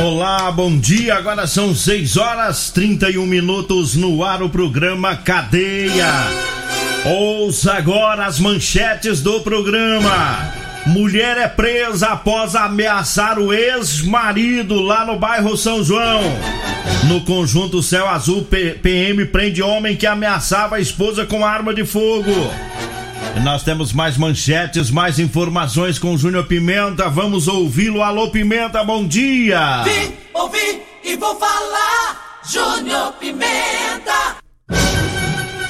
Olá, bom dia. Agora são 6 horas 31 minutos no ar o programa Cadeia. Ouça agora as manchetes do programa. Mulher é presa após ameaçar o ex-marido lá no bairro São João. No conjunto Céu Azul, PM prende homem que ameaçava a esposa com arma de fogo. Nós temos mais manchetes, mais informações com o Júnior Pimenta. Vamos ouvi-lo. Alô, Pimenta, bom dia! Vim, ouvi e vou falar. Júnior Pimenta.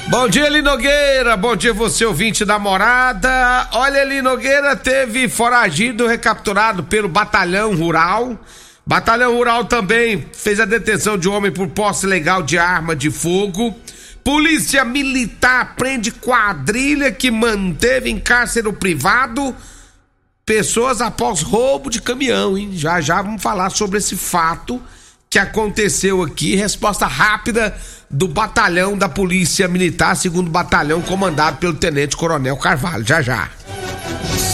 Bom dia, Eli Nogueira. Bom dia, você ouvinte da morada. Olha, Eli Nogueira teve foragido recapturado pelo Batalhão Rural. Batalhão Rural também fez a detenção de um homem por posse legal de arma de fogo. Polícia Militar prende quadrilha que manteve em cárcere privado pessoas após roubo de caminhão, hein? Já já vamos falar sobre esse fato que aconteceu aqui. Resposta rápida do batalhão da Polícia Militar, segundo batalhão comandado pelo Tenente Coronel Carvalho. Já já.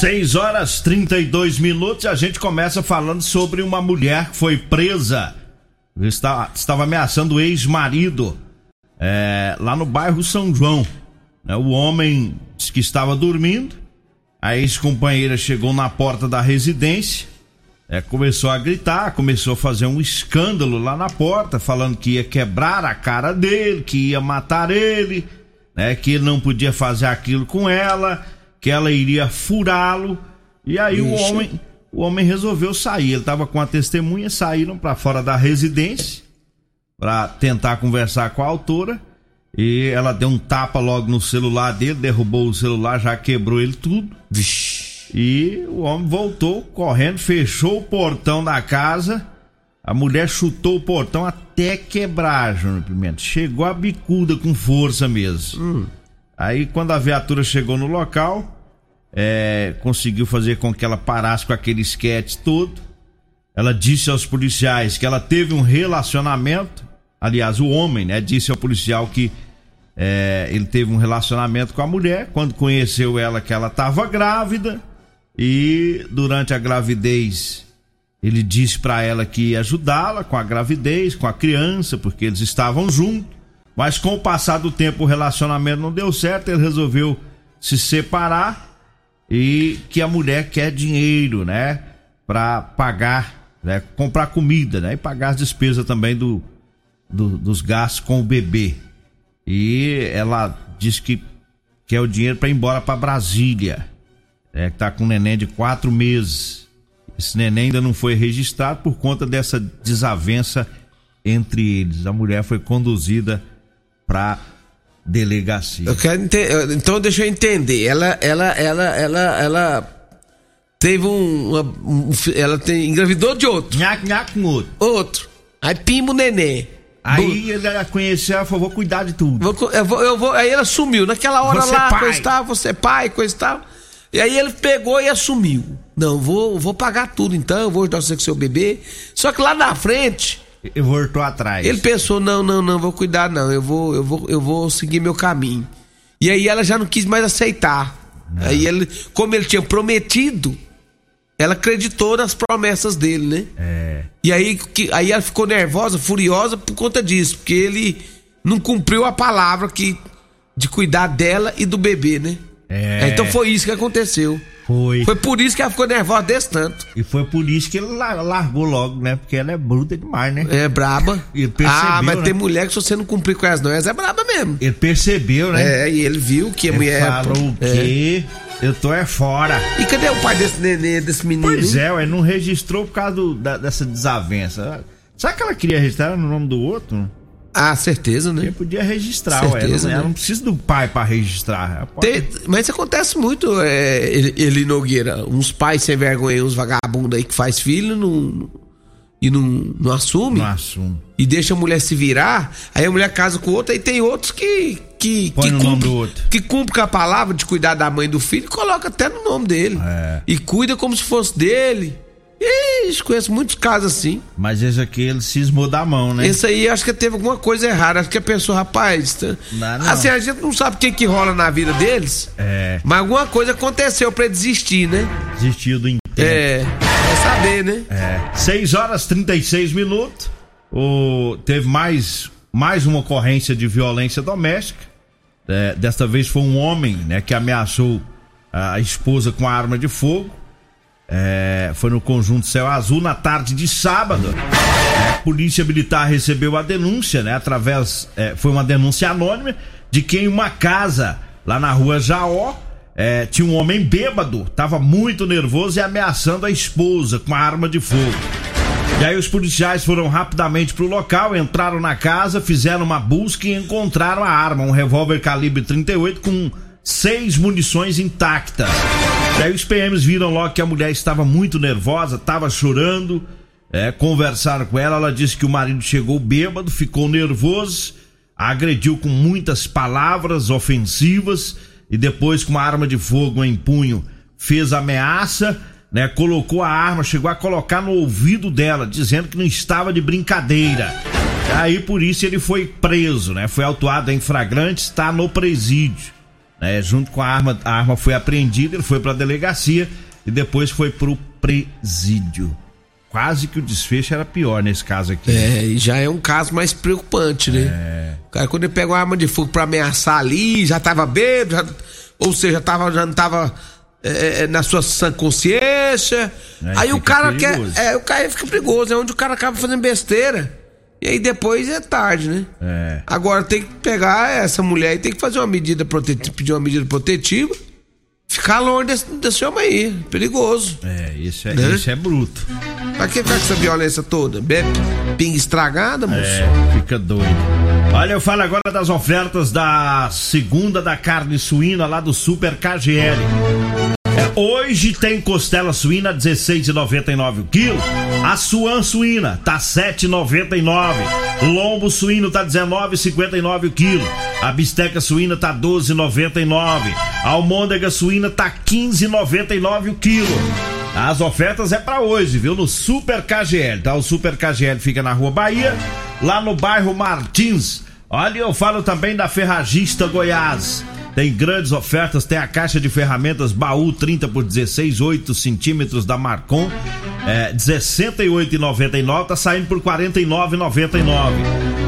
6 horas 32 minutos a gente começa falando sobre uma mulher que foi presa. Está, estava ameaçando o ex-marido é, lá no bairro São João. né? O homem disse que estava dormindo. A ex-companheira chegou na porta da residência, é, começou a gritar, começou a fazer um escândalo lá na porta, falando que ia quebrar a cara dele, que ia matar ele, né, que ele não podia fazer aquilo com ela, que ela iria furá-lo. E aí o Ixi. homem, o homem resolveu sair. Ele estava com a testemunha, saíram para fora da residência para tentar conversar com a autora. E ela deu um tapa logo no celular dele, derrubou o celular, já quebrou ele tudo. E o homem voltou correndo, fechou o portão da casa. A mulher chutou o portão até quebrar, Júnior Pimenta. Chegou a bicuda com força mesmo. Aí, quando a viatura chegou no local, é, conseguiu fazer com que ela parasse com aquele esquete todo. Ela disse aos policiais que ela teve um relacionamento. Aliás, o homem, né, disse ao policial que é, ele teve um relacionamento com a mulher. Quando conheceu ela, que ela estava grávida. E durante a gravidez, ele disse para ela que ia ajudá-la com a gravidez, com a criança, porque eles estavam juntos. Mas com o passar do tempo, o relacionamento não deu certo. Ele resolveu se separar e que a mulher quer dinheiro, né, para pagar, né, comprar comida, né, e pagar as despesas também do, do- dos gastos com o bebê. E ela disse que quer o dinheiro para ir embora para Brasília, é que tá com um neném de quatro meses. Esse neném ainda não foi registrado por conta dessa desavença entre eles. A mulher foi conduzida para delegacia. Eu quero ente- Então deixa eu entender. Ela, ela, ela, ela, ela teve um, uma- um ela tem engravidou de outro, Nhaque, nhaque com outro. outro. Aí pima o neném. Aí ele a conheceu, ela falou, vou cuidar de tudo. Vou eu vou, eu vou, aí ela sumiu. Naquela hora Você lá, pai. coisa tal, você é pai, coisa e tal. E aí ele pegou e assumiu. Não, vou, vou pagar tudo então, vou ajudar você com seu bebê. Só que lá na frente, E voltou atrás. Ele pensou, não, não, não, vou cuidar não, eu vou, eu vou, eu vou seguir meu caminho. E aí ela já não quis mais aceitar. Aí ele, como ele tinha prometido, ela acreditou nas promessas dele, né? É. E aí, que, aí ela ficou nervosa, furiosa por conta disso, porque ele não cumpriu a palavra que de cuidar dela e do bebê, né? É. Então foi isso que aconteceu. Foi. Foi por isso que ela ficou nervosa desse tanto. E foi por isso que ele la- largou logo, né? Porque ela é bruta demais, né? É braba. Ele percebeu, ah, mas né? tem mulher que se você não cumprir com elas não, elas é braba mesmo. Ele percebeu, né? É, e ele viu que a Ele mulher. falou o É. Eu tô é fora. E cadê o pai desse nenê, desse menino? Pois é, ué, não registrou por causa do- da- dessa desavença. Será que ela queria registrar no nome do outro? Ah, certeza, né? Porque podia registrar, ué. Certeza, Ela, ela né? não precisa do pai pra registrar. Ela Tem- mas isso acontece muito, é, ele, ele Nogueira. Uns pais sem vergonha, uns vagabundos aí que faz filho não, e não, não assume. Não assume. E deixa a mulher se virar, aí a mulher casa com outra, e tem outros que. Que, Põe que no nome cumpre, do outro. que cumpre com a palavra de cuidar da mãe e do filho coloca até no nome dele. É. E cuida como se fosse dele. Ixi, conheço muitos casos assim. Mas esse aqui ele cismou da mão, né? Esse aí acho que teve alguma coisa errada. Acho que a pessoa, rapaz. tá- Não, não. Assim, a gente não sabe o que, que rola na vida deles. É. Mas alguma coisa aconteceu pra ele desistir, né? Desistiu do intento. É. É saber, né? É. 6 horas 36 minutos. O, teve mais, mais uma ocorrência de violência doméstica. É, desta vez foi um homem né, que ameaçou a esposa com arma de fogo. É, foi no conjunto Céu Azul na tarde de sábado. É, a Polícia Militar recebeu a denúncia, né? Através. é, foi uma denúncia anônima de que em uma casa lá na rua Jaó é, tinha um homem bêbado, tava muito nervoso e ameaçando a esposa com a arma de fogo. E aí os policiais foram rapidamente pro local, entraram na casa, fizeram uma busca e encontraram a arma, um revólver calibre 38 com seis munições intactas. E aí os PMs viram logo que a mulher estava muito nervosa, estava chorando, é, conversaram com ela, ela disse que o marido chegou bêbado, ficou nervoso, agrediu com muitas palavras ofensivas e depois com uma arma de fogo em punho fez ameaça, né? Colocou a arma, chegou a colocar no ouvido dela, dizendo que não estava de brincadeira. Aí por isso ele foi preso, né? Foi autuado em flagrante, está no presídio. Né? Junto com a arma, a arma foi apreendida, ele foi para a delegacia e depois foi pro presídio. Quase que o desfecho era pior nesse caso aqui. É, e já é um caso mais preocupante, né? É. O cara, quando ele pega uma arma de fogo pra ameaçar ali, já tava bêbado, já- ou seja, tava, já não tava é, é, na sua sã consciência. Aí aí o cara perigoso. quer. É, o cara fica perigoso, é onde o cara acaba fazendo besteira. E aí depois é tarde, né? É. Agora tem que pegar essa mulher e tem que fazer uma medida protetiva, pedir uma medida protetiva. Ficar longe desse, desse homem aí, perigoso. É, isso é, Né? isso é bruto. Pra que ficar com essa violência toda? Bebe pinga estragada, moço? É, fica doido. Olha, eu falo agora das ofertas da segunda da carne suína lá do Super KGL. É, hoje tem costela suína 16,99 o quilo. A suan suína tá 7,99. Lombo suíno tá 19,59 o quilo. A bisteca suína tá 12,99. A almôndega suína tá 15,99 o quilo. As ofertas é pra hoje, viu? No Super KGL, tá? O Super KGL fica na Rua Bahia, lá no bairro Martins. Olha, eu falo também da Ferragista Goiás. Tem grandes ofertas, tem a caixa de ferramentas baú 30 por 16, 8 centímetros da Marcon, é, 68,99, tá saindo por 49,99.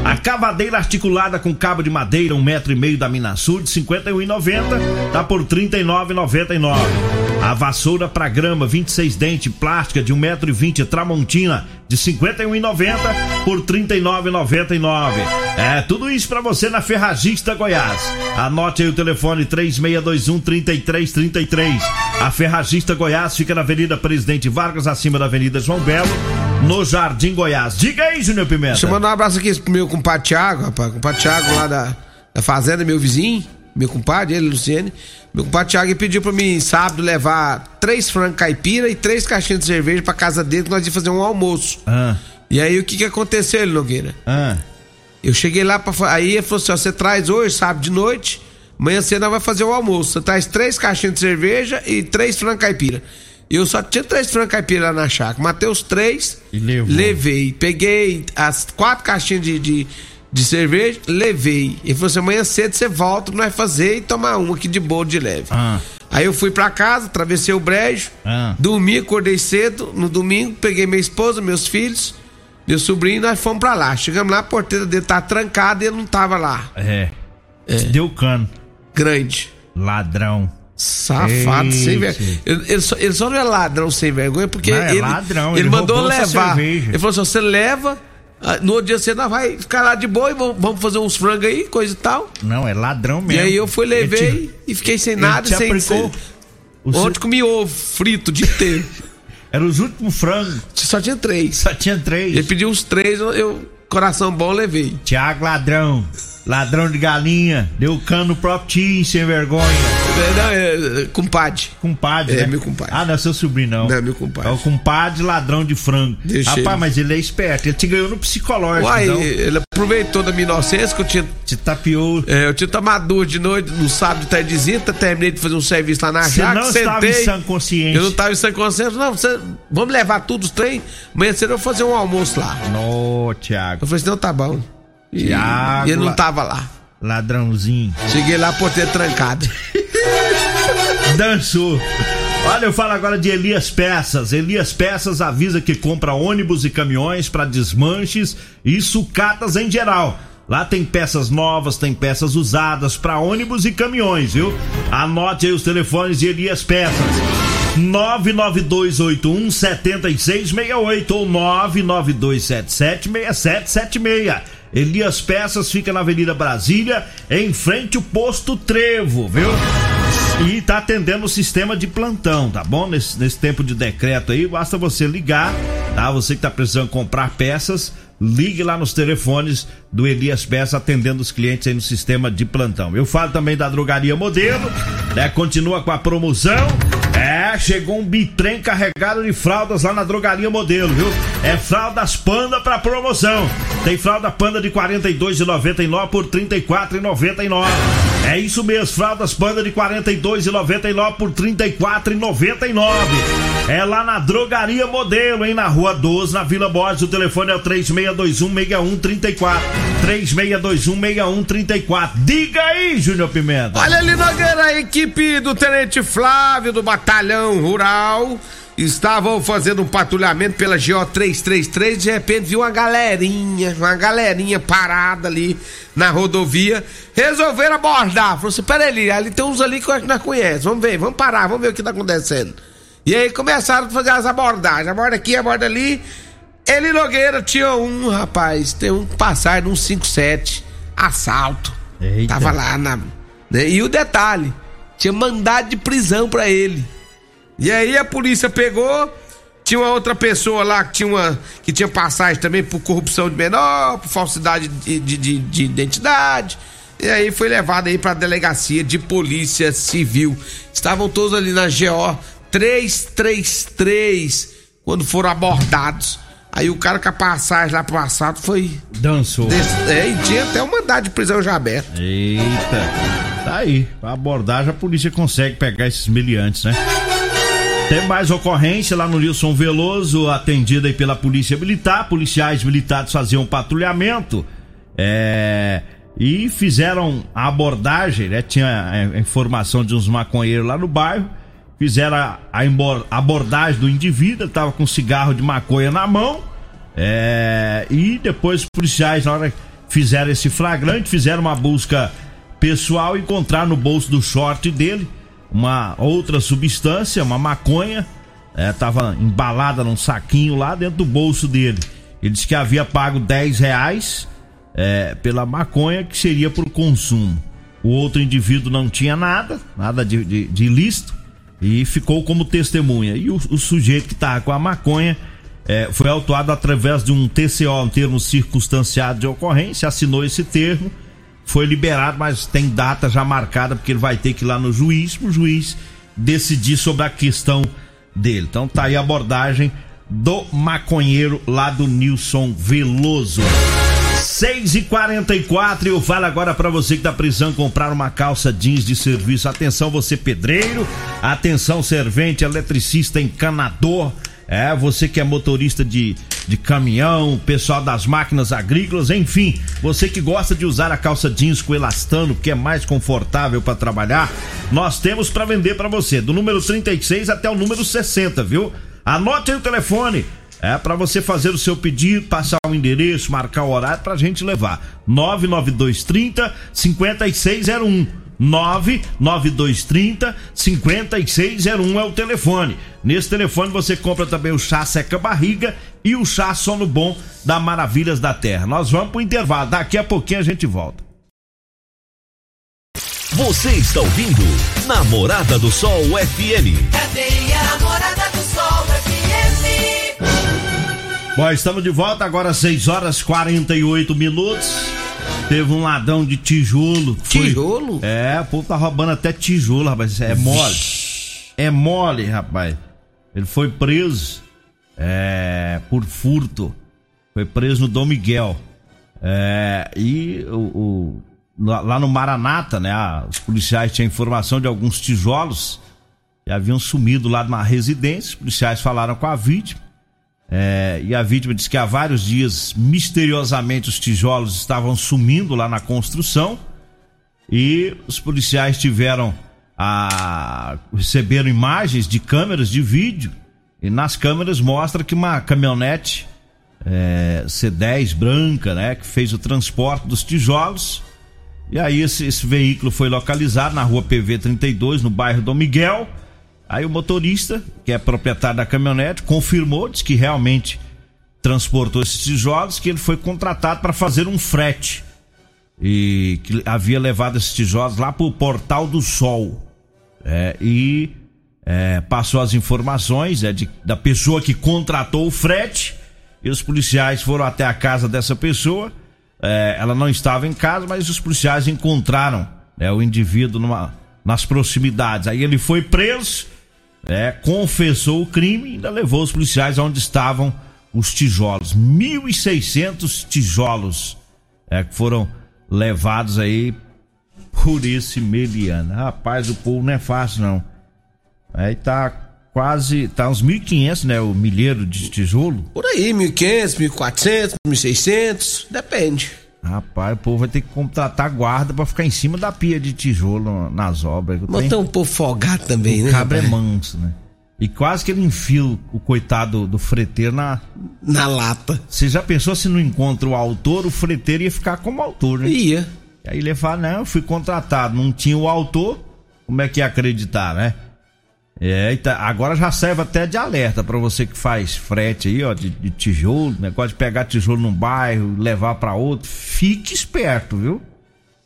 A cavadeira articulada com cabo de madeira, um metro e meio da Minasul, de 51,90, tá por 39,99. A vassoura para grama, 26 dente, plástica de 1,20m, Tramontina, de 51,90 por 39,99. É, tudo isso para você na Ferragista Goiás. Anote aí o telefone 3621 3333. A Ferragista Goiás fica na Avenida Presidente Vargas, acima da Avenida João Belo, no Jardim Goiás. Diga aí, Júnior Pimenta. Deixa eu mandar um abraço aqui pro meu compadre Thiago, rapaz. Compadre Thiago lá da, da fazenda, meu vizinho. Meu compadre, ele, Luciene. Meu compadre Thiago pediu pra mim, sábado, levar três frangos caipira e três caixinhas de cerveja pra casa dele, que nós íamos fazer um almoço. Ah, E aí, o que que aconteceu, ele, Nogueira? ah. Eu cheguei lá pra. Aí ele falou assim: ó, você traz hoje, sábado de noite, amanhã cedo nós vai fazer o almoço. Você traz três caixinhas de cerveja e três frangos caipira. Eu só tinha três frangos caipira lá na chácara. Matei os três, E levei. Peguei as quatro caixinhas de, de, de cerveja, levei. Ele falou assim: amanhã cedo você volta, nós fazer e tomar uma aqui de boa de leve. Ah. Aí eu fui pra casa, atravessei o brejo, Ah. dormi, acordei cedo. No domingo, peguei minha esposa, meus filhos, meu sobrinho, e nós fomos pra lá. Chegamos lá, a porteira dele tá trancada e ele não tava lá. É. Deu cano. Grande. Ladrão. Safado, Eita. sem vergonha. Ele, ele só, ele só não é ladrão sem vergonha, porque Não, é ele, ladrão, ele, ele mandou levar. Ele falou assim: você leva, no outro dia você não vai ficar lá de boa e vamos, fazer uns frangos aí, coisa e tal. Não, é ladrão E mesmo. aí eu fui, levei te- e fiquei sem nada, sem. aplicou seu- Ontem comi ovo frito o dia inteiro. Era os últimos frangos. Só tinha três. Só tinha três. Ele pediu uns três, eu, coração bom, levei. Tiago Ladrão. Ladrão de galinha. Deu cano no próprio tio, sem vergonha. É, não, é, é, compadre. Compadre, É, né? meu compadre. Ah, não é seu sobrinho, não. Não, é meu compadre. É o compadre ladrão de frango. Deixa Rapaz, ele. mas ele é esperto. Ele te ganhou no psicológico, Uai, então. ele aproveitou da minha inocência que eu tinha Te tapeou. É, eu tinha tomado duas de noite, no sábado de tardezinha, tá- terminei de fazer um serviço lá na Você chácara, não estava sentei. em sã consciência. Eu não tava em sã consciência, não, você, vamos levar tudo os trem, amanhã cedo eu vou fazer um almoço lá. Ô, Tiago. Eu falei assim, não, tá bom. E, Thiago, e ele não tava lá. Ladrãozinho. Cheguei lá, porteira trancada. Dançou. Olha, eu falo agora de Elias Peças. Elias Peças avisa que compra ônibus e caminhões para desmanches e sucatas em geral. Lá tem peças novas, tem peças usadas para ônibus e caminhões, viu? Anote aí os telefones de Elias Peças. 99281 7668 ou 99277 6776. Elias Peças fica na Avenida Brasília, em frente ao posto Trevo, viu? E tá atendendo o sistema de plantão, tá bom? Nesse, nesse tempo de decreto aí, basta você ligar, tá? Você que tá precisando comprar peças, ligue lá nos telefones do Elias Peças atendendo os clientes aí no sistema de plantão. Eu falo também da drogaria modelo, né? Continua com a promoção. É, chegou um bitrem carregado de fraldas lá na drogaria modelo, viu? É fraldas panda pra promoção. Tem fralda panda de R$ 42,99 por R$ 34,99. É isso mesmo, fraldas panda de R$ 42,99 por R$ 34,99. É lá na drogaria modelo, hein? Na rua 12, na Vila Borges. O telefone é o 3621-6134. 3621-6134. Diga aí, Júnior Pimenta. Olha ali, Nogueira, a equipe do Tenente Flávio do Batalhão Rural estavam fazendo um patrulhamento pela GO 333 de repente viu uma galerinha, uma galerinha parada ali na rodovia, resolveram abordar. Falou assim: peraí, ali, ali tem uns ali que nós conhecemos, vamos ver, vamos parar, vamos ver o que tá acontecendo. E aí começaram a fazer as abordagens, aborda aqui, aborda ali. Ele Nogueira tinha um, rapaz, tem um passagem num 57, assalto. Eita. Tava lá na. né? E o detalhe, tinha mandado de prisão pra ele. E aí a polícia pegou, tinha uma outra pessoa lá que tinha, uma, que tinha passagem também por corrupção de menor, por falsidade de, de, de- de identidade. E aí foi levado aí pra delegacia de polícia civil. Estavam todos ali na GO 333 quando foram abordados. Aí o cara com a passagem lá pro assalto foi. Dançou. Des... É, e tinha até um mandado de prisão já aberto. Eita, tá aí. Pra abordagem, a polícia consegue pegar esses miliantes, né? Tem mais ocorrência lá no Nilson Veloso, atendida aí pela Polícia Militar. Policiais militares faziam patrulhamento é, e fizeram a abordagem, né? Tinha a informação de uns maconheiros lá no bairro. Fizeram a, a abordagem do indivíduo, ele com um cigarro de maconha na mão. É, e depois os policiais, na hora que fizeram esse flagrante, fizeram uma busca pessoal encontraram no bolso do short dele uma outra substância, uma maconha. É, embalada num saquinho lá dentro do bolso dele. Ele disse que havia pago 10 reais é, pela maconha que seria por consumo. O outro indivíduo não tinha nada, nada de, de, de ilícito, e ficou como testemunha. E o, o sujeito que estava com a maconha é, foi autuado através de um TCO, um termo circunstanciado de ocorrência, assinou esse termo, foi liberado, mas tem data já marcada, porque ele vai ter que ir lá no juiz, para o juiz decidir sobre a questão dele. Então tá aí a abordagem do maconheiro lá do Nilson Veloso. 6 e 44 eu falo agora para você que tá precisando comprar uma calça jeans de serviço. Atenção, você pedreiro, atenção, servente, eletricista, encanador. É, você que é motorista de, de caminhão, pessoal das máquinas agrícolas, enfim, você que gosta de usar a calça jeans com elastano, que é mais confortável para trabalhar, nós temos para vender para você, do número 36 até o número 60, viu? Anote aí o telefone é para você fazer o seu pedido, passar o endereço, marcar o horário pra gente levar. 99230 5601. 99230 5601 é o telefone. Nesse telefone você compra também o chá seca barriga e o chá sono bom da Maravilhas da Terra. Nós vamos pro intervalo, daqui a pouquinho a gente volta. Você está ouvindo Namorada do Sol FM. Cadê a namorada Bom, estamos de volta agora 6 horas 48 minutos. Teve um ladrão de tijolo. Foi- Tijolo? É, o povo tá roubando até tijolo, rapaz. É mole. É mole, rapaz. Ele foi preso é, por furto. Foi preso no Dom Miguel. É, e o, o- lá no Maranata, né? os policiais tinham informação de alguns tijolos que haviam sumido lá de uma residência. Os policiais falaram com a vítima. É, e a vítima disse que há vários dias, misteriosamente, os tijolos estavam sumindo lá na construção. E os policiais tiveram a. receberam imagens de câmeras de vídeo. E nas câmeras mostra que uma caminhonete é, C10 branca, né? Que fez o transporte dos tijolos. E aí esse, esse veículo foi localizado na rua PV 32, no bairro Dom Miguel. Aí o motorista, que é proprietário da caminhonete, confirmou, disse que realmente transportou esses tijolos, que ele foi contratado para fazer um frete. E que havia levado esses tijolos lá para o Portal do Sol. É, e é, passou as informações é, de, da pessoa que contratou o frete. E os policiais foram até a casa dessa pessoa. É, ela não estava em casa, mas os policiais encontraram né, o indivíduo numa, nas proximidades. Aí ele foi preso, é, confessou o crime e ainda levou os policiais aonde estavam os tijolos. 1.600 tijolos é, que foram levados aí por esse meliano. Rapaz, o povo não é fácil não. Aí tá quase, tá uns 1.500, né, o milheiro de tijolo. Por aí, 1.500, 1.400, 1.600, depende. Rapaz, o povo vai ter que contratar guarda pra ficar em cima da pia de tijolo nas obras. Mas tem um povo folgado também, né? O cabra é manso, né? E quase que ele enfia o coitado do freteiro na. Na lata. Você já pensou se não encontra o autor, o freteiro ia ficar como autor, né? Ia. E aí ele ia falar, não, eu fui contratado, não tinha o autor, como é que ia acreditar, né? É, agora já serve até de alerta pra você que faz frete aí, ó, de, de tijolo, negócio de pegar tijolo num bairro, levar pra outro, fique esperto, viu?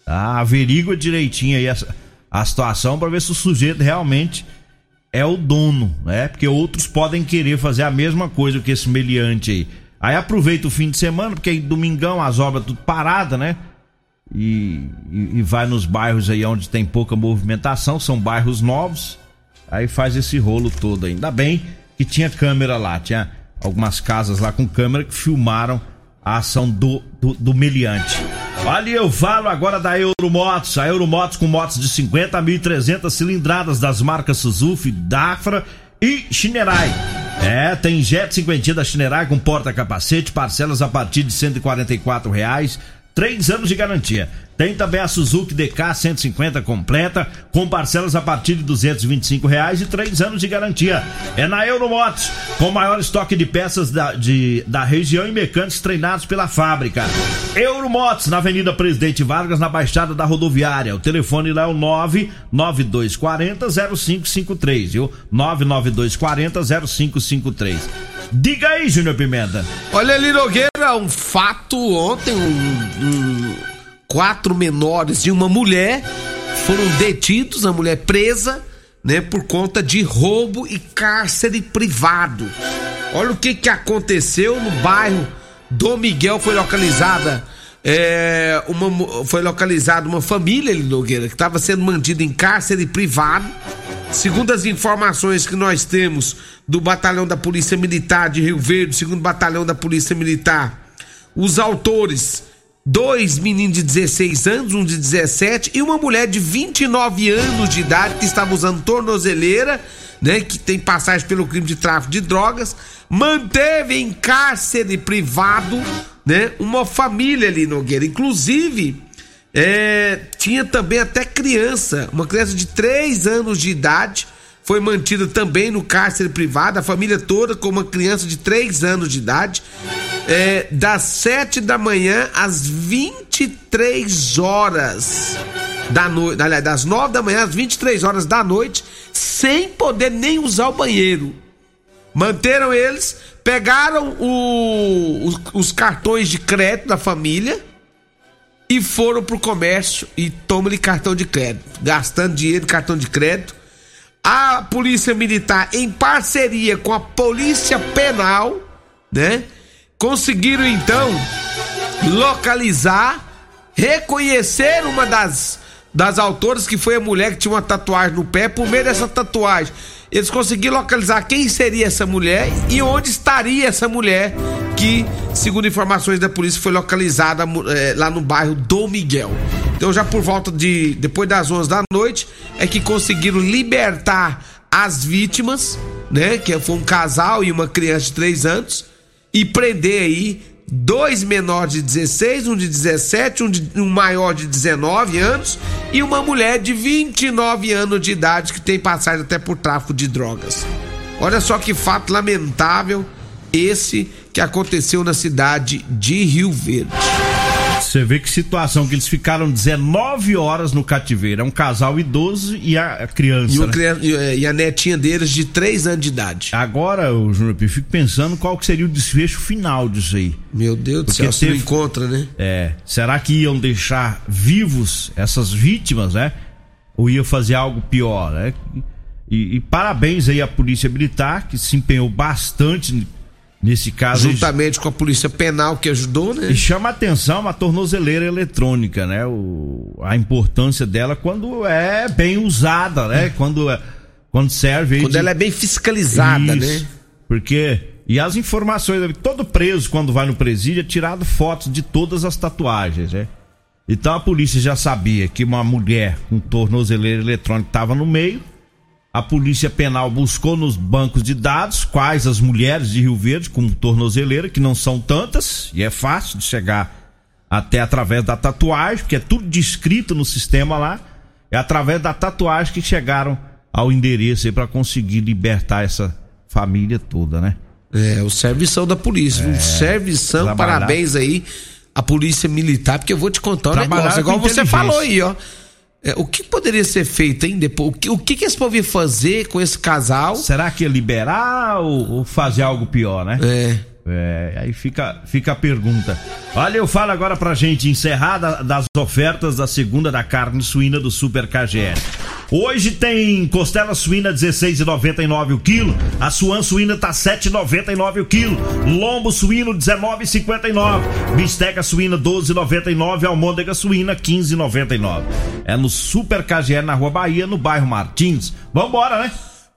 Tá? Averigua direitinho aí essa, a situação pra ver se o sujeito realmente é o dono, né? Porque outros podem querer fazer a mesma coisa que esse meliante aí. Aí aproveita o fim de semana, porque aí domingão as obras tudo parada, né? E, e, e vai nos bairros aí onde tem pouca movimentação, são bairros novos. Aí faz esse rolo todo. Ainda bem que tinha câmera lá, tinha algumas casas lá com câmera que filmaram a ação do, do, do meliante. Olha, eu falo agora da Euromotos. A Euromotos com motos de 50 a 1.300 cilindradas das marcas Suzuki, Dafra e Shinerai. É, tem Jet 50 da Shinerai com porta-capacete, parcelas a partir de 144 reais. Três anos de garantia. Tem também a Suzuki DK 150 completa, com parcelas a partir de 225 reais e três anos de garantia. É na Euromotos, com maior estoque de peças da, de, da região e mecânicos treinados pela fábrica. Euromotos, na Avenida Presidente Vargas, na Baixada da Rodoviária. O telefone lá é o 99240 0553, viu? 99240 0553. Diga aí, Júnior Pimenta. Olha ali, Nogueira, um fato ontem, um- um- quatro menores e uma mulher foram detidos, a mulher presa, né, por conta de roubo e cárcere privado. Olha o que que aconteceu no bairro do Miguel, foi localizada é, uma, foi localizada uma família ali, Nogueira, que estava sendo mantida em cárcere privado. Segundo as informações que nós temos do Batalhão da Polícia Militar de Rio Verde, segundo Batalhão da Polícia Militar, os autores dois meninos de 16 anos, um de 17 e uma mulher de 29 anos de idade que estava usando tornozeleira, né, que tem passagem pelo crime de tráfico de drogas, manteve em cárcere privado, né, uma família ali Nogueira, inclusive é, tinha também até criança, uma criança de 3 anos de idade, foi mantida também no cárcere privado, a família toda com uma criança de 3 anos de idade, é, das 7 da manhã às 23 horas da noite, aliás, das 9 da manhã às 23 horas da noite, sem poder nem usar o banheiro. Manteram eles, pegaram o, os, os cartões de crédito da família e foram pro comércio e tomam-lhe cartão de crédito, gastando dinheiro cartão de crédito. A polícia militar, em parceria com a polícia penal, né? Conseguiram então localizar, reconhecer uma das das autoras, que foi a mulher que tinha uma tatuagem no pé, por meio dessa tatuagem. Eles conseguiram localizar quem seria essa mulher e onde estaria essa mulher que, segundo informações da polícia, foi localizada é, lá no bairro Dom Miguel. Então, já por volta de depois das 11 da noite, é que conseguiram libertar as vítimas, né? Que foi um casal e uma criança de 3 anos, e prender aí dois menores de 16, um de 17, um, de, um maior de 19 anos e uma mulher de 29 anos de idade que tem passagem até por tráfico de drogas. Olha só que fato lamentável esse que aconteceu na cidade de Rio Verde. Você vê que situação que eles ficaram 19 horas no cativeiro. É um casal idoso e a criança. E, né? criança, é, e a netinha deles de 3 anos de idade. Agora, o Júnior, eu fico pensando qual que seria o desfecho final disso aí. Meu Deus do céu, teve... encontra, né? É. Será que iam deixar vivos essas vítimas, né? Ou ia fazer algo pior, né? E, e parabéns aí à Polícia Militar, que se empenhou bastante Nesse caso. Juntamente com a polícia penal que ajudou, né? E chama atenção a tornozeleira eletrônica, né? O, a importância dela quando é bem usada, né? Quando, é, quando serve. Quando de... ela é bem fiscalizada, Isso, né? Porque. E as informações, todo preso, quando vai no presídio, é tirado fotos de todas as tatuagens, né? Então a polícia já sabia que uma mulher com tornozeleira eletrônica estava no meio a Polícia Penal buscou nos bancos de dados quais as mulheres de Rio Verde com tornozeleira, que não são tantas, e é fácil de chegar até através da tatuagem, porque é tudo descrito no sistema lá. É através da tatuagem que chegaram ao endereço aí para conseguir libertar essa família toda, né? É, o servição da polícia. É, um servição, trabalhar. parabéns aí à polícia militar, porque eu vou te contar um negócio, igual você falou aí, ó. É, o que poderia ser feito, hein? Depois, o que, o que, que esse povo ia fazer com esse casal? Será que ia liberar ou, ou fazer algo pior, né? É. É, aí fica, fica a pergunta. Olha, eu falo agora pra gente encerrar da, das ofertas da segunda da carne suína do Super KGL. Hoje tem costela suína 16,99 o quilo, a suan suína tá 7,99 o quilo, lombo suíno 19,59, bisteca suína 12,99, almôndega suína 15,99. É no Super KGL na Rua Bahia, no bairro Martins. Vambora, né?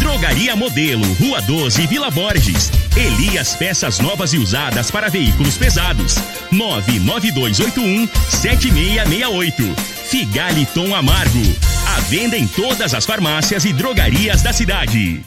Drogaria Modelo, Rua 12, Vila Borges. Elias Peças Novas e Usadas para Veículos Pesados. 99281 7668. Figaliton Amargo. A venda em todas as farmácias e drogarias da cidade.